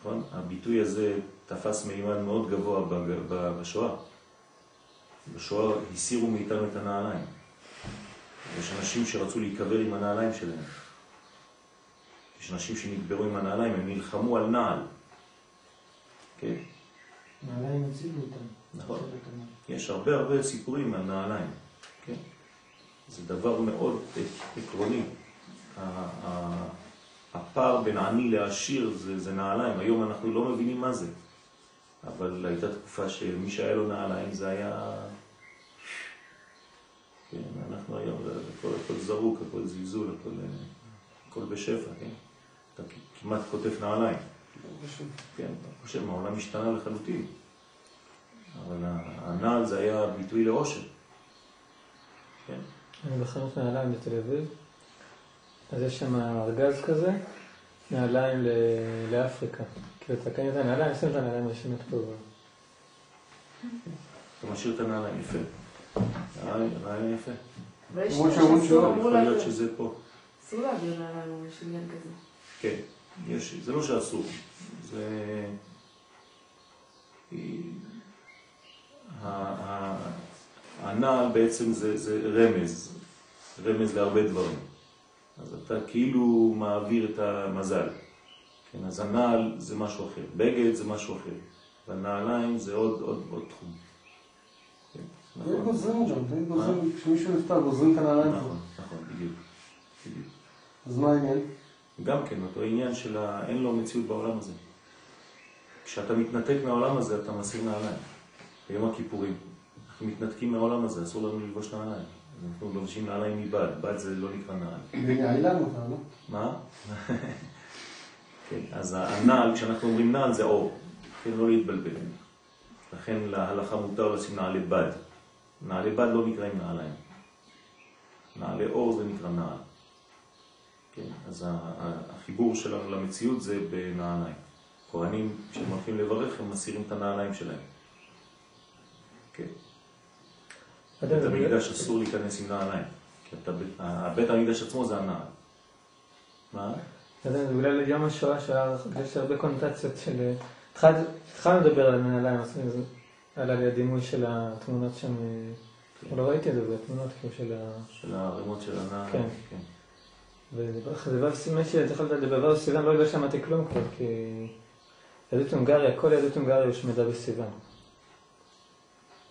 נכון? הביטוי הזה תפס מימן מאוד גבוה בשואה. בשואה הסירו מאיתנו את הנעליים. יש אנשים שרצו להיקבר עם הנעליים שלהם. יש אנשים שנקברו עם הנעליים, הם נלחמו על נעל. כן, נעליים הצילו אותם. נכון. יש הרבה הרבה סיפורים על נעליים. כן? זה דבר מאוד עקרוני. הפער בין עני לעשיר זה, זה נעליים. היום אנחנו לא מבינים מה זה. אבל הייתה תקופה שמי שהיה לו נעליים זה היה... כן, אנחנו היום, הכל, הכל זרוק, הכל זלזול, הכל, אה, הכל בשפע, כן? אתה כמעט כותב נעליים. כן, אני חושב, העולם השתנה לחלוטין. אבל הנעל זה היה ביטוי לאושר. כן, אני בחנות נעליים בתל אביב, אז יש שם ארגז כזה, נעליים ל- לאפריקה. כאילו אתה קנית נעליים, שים את הנעליים רשימת פה. אתה משאיר את הנעליים, יפה. רעיון יפה. למרות אנשים שאומרים שאסור, שלא, אמרו יכול לנו, להיות שזה פה. אסור להעביר נעליים, יש עניין כזה. כן, יש, זה לא שאסור. זה... הנעל בעצם זה, זה רמז, רמז להרבה דברים. אז אתה כאילו מעביר את המזל. כן, אז הנעל זה משהו אחר, בגד זה משהו אחר, והנעליים זה עוד, עוד, עוד תחום. כן, נכון, גוזרים אותם, תמיד גוזרים, כשמישהו נפטר גוזרים את הנעליים. נכון, נכון. בדיוק. אז מה העניין? גם כן, אותו עניין של ה... אין לו מציאות בעולם הזה. כשאתה מתנתק מהעולם הזה, אתה מסיר נעליים. ביום הכיפורים, אנחנו מתנתקים מהעולם הזה, אסור לנו ללבוש נעליים. אנחנו לובשים נעליים מבד, בד זה לא נקרא נעל. ונעלם אותה, לא? מה? כן, אז הנעל, כשאנחנו אומרים נעל זה אור, כן, לא להתבלבל. לכן להלכה מותר לשים נעלי בד. נעלי בד לא נקראים נעליים. נעלי אור זה נקרא נעל. כן, אז החיבור שלנו למציאות זה בנעליים. כהנים, כשהם הולכים לברך, הם מסירים את הנעליים שלהם. כן. בית המקדש אסור להיכנס עם נעליים. בית המקדש עצמו זה הנעל. מה? אתה יודע, זה בגלל יום השואה שהיה, יש הרבה קונוטציות של... התחל- התחלנו לדבר על הנעליים, אז זה עלה לי הדימוי של התמונות שם, אה, לא ראיתי את זה בתמונות כאילו של ה... של הערימות של הנעל. כן. בא סימן שהתחלת לדבר בסיוון, לא שמעתי כלום כבר, כי יהדות הונגריה, כל יהדות הונגריה הושמדה בסיוון.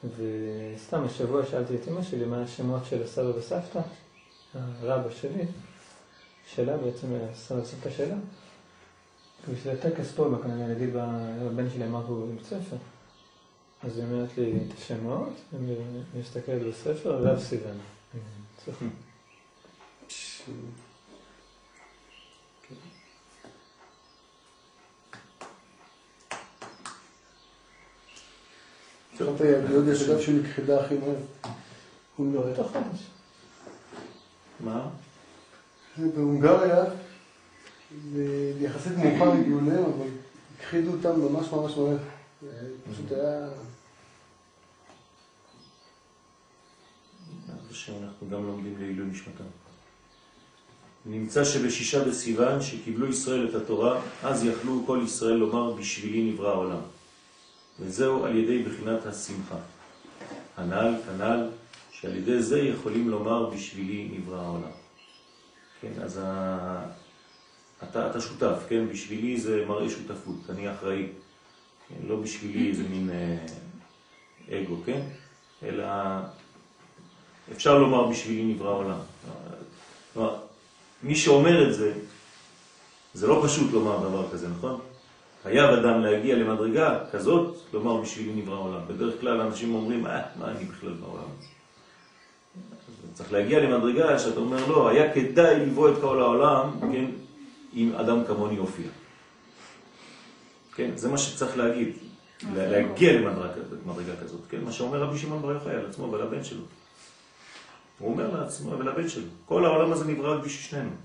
וסתם השבוע שאלתי את אמא שלי מה השמות של הסבא וסבתא, הרבא שלי, שלה בעצם, הסבא וסבתא שלה. בשביל הטקס פה, כנראה נגיד הבן שלי אמר פה בבית ספר. אז היא אומרת לי את השמות, אני מסתכלת בספר, רב סיוון. יש אגב שנכחדה הכי מהר. הונגריה. תוך חודש. מה? בהונגריה זה יחסית מאוחר הגיעו אליהם, אבל הכחידו אותם ממש ממש מהר. פשוט היה... בעזרת השם אנחנו גם לומדים לעילוי נשמתם. נמצא שבשישה בסיוון שקיבלו ישראל את התורה, אז יכלו כל ישראל לומר בשבילי נברא העולם. וזהו על ידי בחינת השמחה. הנ"ל, כנ"ל, שעל ידי זה יכולים לומר בשבילי נברא העולם. כן, אז ה... אתה, אתה שותף, כן? בשבילי זה מראה שותפות, אני אחראי. כן? לא בשבילי איזה מין אה, אגו, כן? אלא אפשר לומר בשבילי נברא העולם. כלומר, מי שאומר את זה, זה לא פשוט לומר דבר כזה, נכון? חייב אדם להגיע למדרגה כזאת, לומר בשבילי נברא העולם. בדרך כלל אנשים אומרים, אה, מה אני בכלל בעולם הזה? צריך להגיע למדרגה שאתה אומר, לא, היה כדאי לבוא את כל העולם, כן, אם אדם כמוני יופיע. כן, זה מה שצריך להגיד, להגיע למדרגה כזאת, כן, מה שאומר רבי שמעון בר יוחאי על עצמו ועל הבן שלו. הוא אומר לעצמו ולבן שלו, כל העולם הזה נברא רק בשביל שנינו.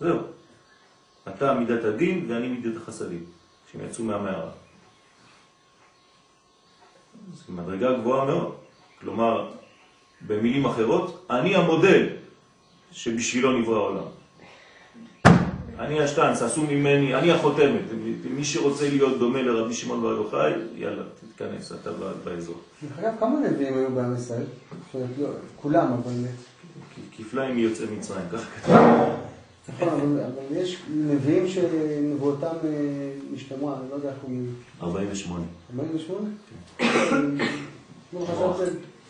זהו. אתה מידת הדין ואני מידת החסדים, כשהם יצאו מהמערה. זו מדרגה גבוהה מאוד. כלומר, במילים אחרות, אני המודל שבשבילו נברא העולם. אני השטנץ, עשו ממני, אני החותמת. מי שרוצה להיות דומה לרבי שמעון בר יוחאי, יאללה, תתכנס, אתה באזור. דרך אגב, כמה נביאים היו בעם ישראל? כולם, אבל... כפליים מיוצאי מצרים, ככה כתוב. נכון, אבל יש נביאים שנבואותם אה, נשתמעה, אני לא יודע איך הוא... 48. 48? כן.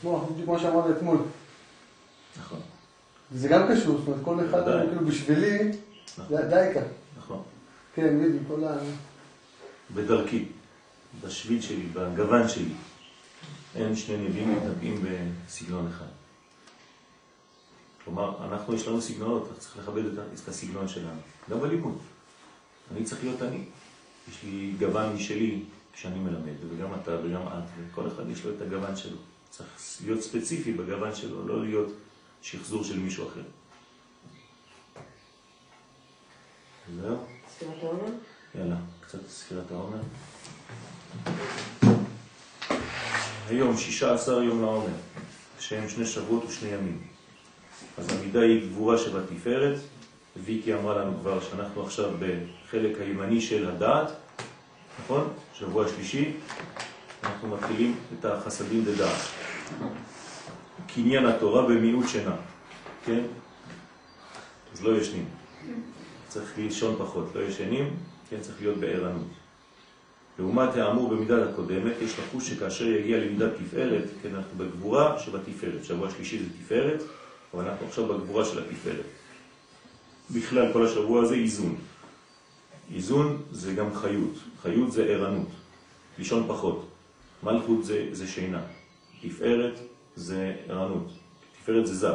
*coughs* כמו שאמרת אתמול. נכון. זה גם קשור, זאת אומרת, כל אחד, כאילו בשבילי, נכון. דייקה. נכון. כן, בדיוק, כל ה... בדרכי, בשביל שלי, בגוון שלי. אין שני נביאים מתנבאים בסגנון אחד. כלומר, אנחנו יש לנו סגנונות, אנחנו צריכים לכבד את הסגנון שלנו, גם בלימוד. אני צריך להיות אני. יש לי גוון משלי כשאני מלמד, וגם אתה וגם את, וכל אחד יש לו את הגוון שלו. צריך להיות ספציפי בגוון שלו, לא להיות שחזור של מישהו אחר. זהו? ספירת העומר? יאללה, קצת ספירת העומר. היום 16 יום לעומר, שהם שני שבועות ושני ימים. אז המידה היא גבורה שבתפארת, ויקי אמרה לנו כבר שאנחנו עכשיו בחלק הימני של הדעת, נכון? שבוע שלישי, אנחנו מתחילים את החסדים דדעת. קניין התורה במיעוט שינה, כן? אז לא ישנים. צריך לישון פחות, לא ישנים, כן, צריך להיות בערנות. לעומת האמור במידת הקודמת, יש לחוש שכאשר יגיע למידת תפארת, כן, אנחנו בגבורה שבתפארת, שבוע שלישי זה תפארת, אבל אנחנו עכשיו בגבורה של התפארת. בכלל כל השבוע הזה איזון. איזון זה גם חיות, חיות זה ערנות, לישון פחות. מלכות זה, זה שינה, תפארת זה ערנות, תפארת זה זה.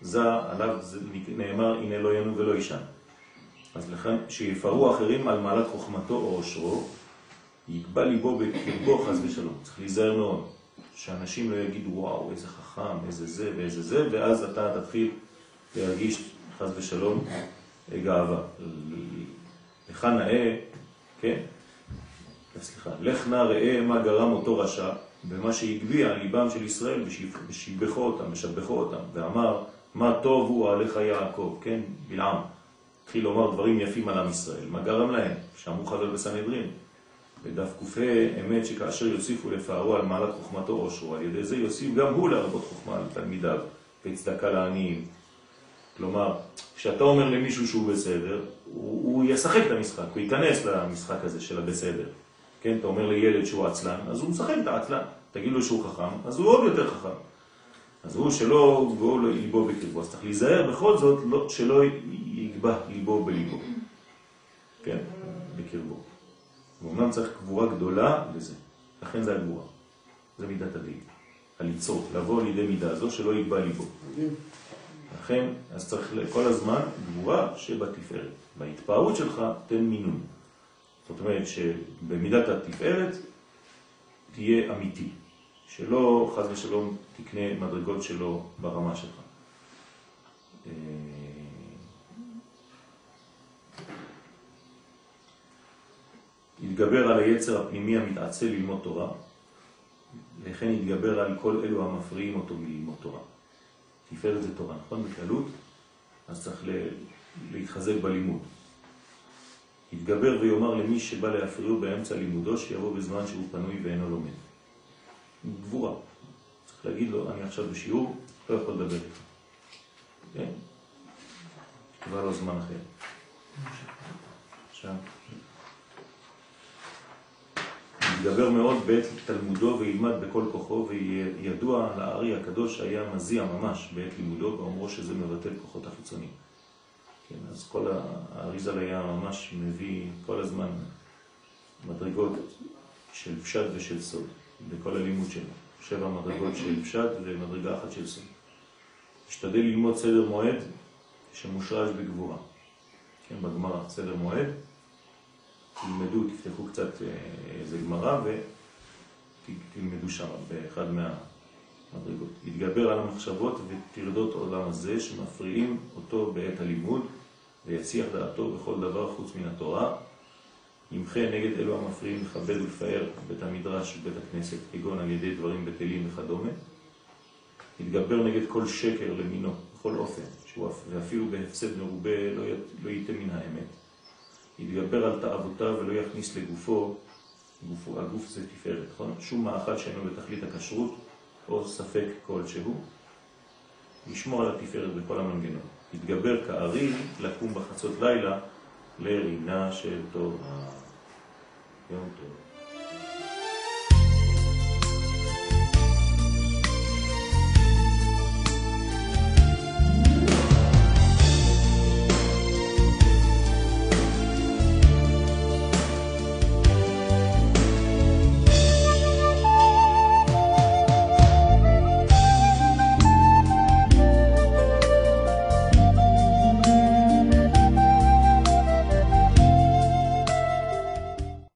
זה עליו זה נאמר הנה לא ינו ולא ישן. אז לכן שיפרו אחרים על מעלת חוכמתו או עושרו, יקבע ליבו בקרבו חס ושלום. צריך להיזהר מאוד, שאנשים לא יגידו וואו איזה חכם, איזה זה ואיזה זה, ואז אתה תתחיל להרגיש חס ושלום גאווה. לך נאה, כן? סליחה, לך נא ראה מה גרם אותו רשע במה שהגביע על ליבם של ישראל ושיבחו אותם, משבחו אותם, ואמר מה טוב הוא עליך יעקב, כן, בלעם. התחיל לומר דברים יפים על עם ישראל, מה גרם להם? שאמרו חז"ל בסנהדרין. בדף ק"ה אמת שכאשר יוסיפו לפארו על מעלת חוכמתו עושרו, על ידי זה יוסיף גם הוא להרבות חוכמה לתלמידיו וצדקה לעניים. כלומר, כשאתה אומר למישהו שהוא בסדר, הוא, הוא ישחק את המשחק, הוא ייכנס למשחק הזה של הבסדר. כן, אתה אומר לילד שהוא עצלן, אז הוא משחק את העצלן. תגיד לו שהוא חכם, אז הוא עוד יותר חכם. אז הוא שלא יגבו ליבו בקרבו. אז צריך להיזהר בכל זאת לא, שלא יגבה ליבו בליבו. כן, בקרבו. ואומנם צריך גבורה גדולה לזה. לכן זה הגבורה. זה מידת הדין. הליצור, לבוא לידי מידה זו שלא יגבה ליבו. לכן, אז צריך כל הזמן גבורה שבתפארת. בהתפארות שלך תן מינון. זאת אומרת שבמידת התפארת תהיה אמיתי, שלא חז ושלום תקנה מדרגות שלו ברמה שלך. יתגבר על היצר הפנימי המתעצל ללמוד תורה, וכן יתגבר על כל אלו המפריעים אותו מללמוד תורה. תפארת זה תורה, נכון? בכללות, אז צריך להתחזק בלימוד. יתגבר ויאמר למי שבא להפריעו באמצע לימודו, שיבוא בזמן שהוא פנוי ואינו לומד. גבורה. צריך להגיד לו, אני עכשיו בשיעור, לא יכול לדבר איתך. כן? כבר לא זמן אחר. עכשיו, יתגבר מאוד בעת תלמודו וילמד בכל כוחו וידוע לארי הקדוש שהיה מזיע ממש בעת לימודו ואומרו שזה מבטל כוחות החיצוניים. כן, אז כל האריזל היה ממש מביא כל הזמן מדרגות של פשט ושל סוד בכל הלימוד שלו. שבע מדרגות של פשט ומדרגה אחת של סוד. השתדל ללמוד סדר מועד שמושרש בגבורה. כן, בגמרא, סדר מועד. תלמדו, תפתחו קצת אה, איזה גמרא ותלמדו שם באחד מהמדרגות. יתגבר על המחשבות וטרדות עולם הזה שמפריעים אותו בעת הלימוד ויציח דעתו בכל דבר חוץ מן התורה. ימחה נגד אלו המפריעים לכבד ולפאר בית המדרש ובית הכנסת, כגון על ידי דברים בטלים וכדומה. יתגבר נגד כל שקר למינו, בכל אופן, ואפילו בהפסד מרובה לא, לא ייתה מן האמת. יתגבר על תאוותיו ולא יכניס לגופו, גופו, הגוף זה תפארת, נכון? שום מאכל שאינו בתכלית הכשרות או ספק כלשהו. ישמור על התפארת בכל המנגנון. יתגבר כארי לקום בחצות לילה לרינה של תורה. יום טוב.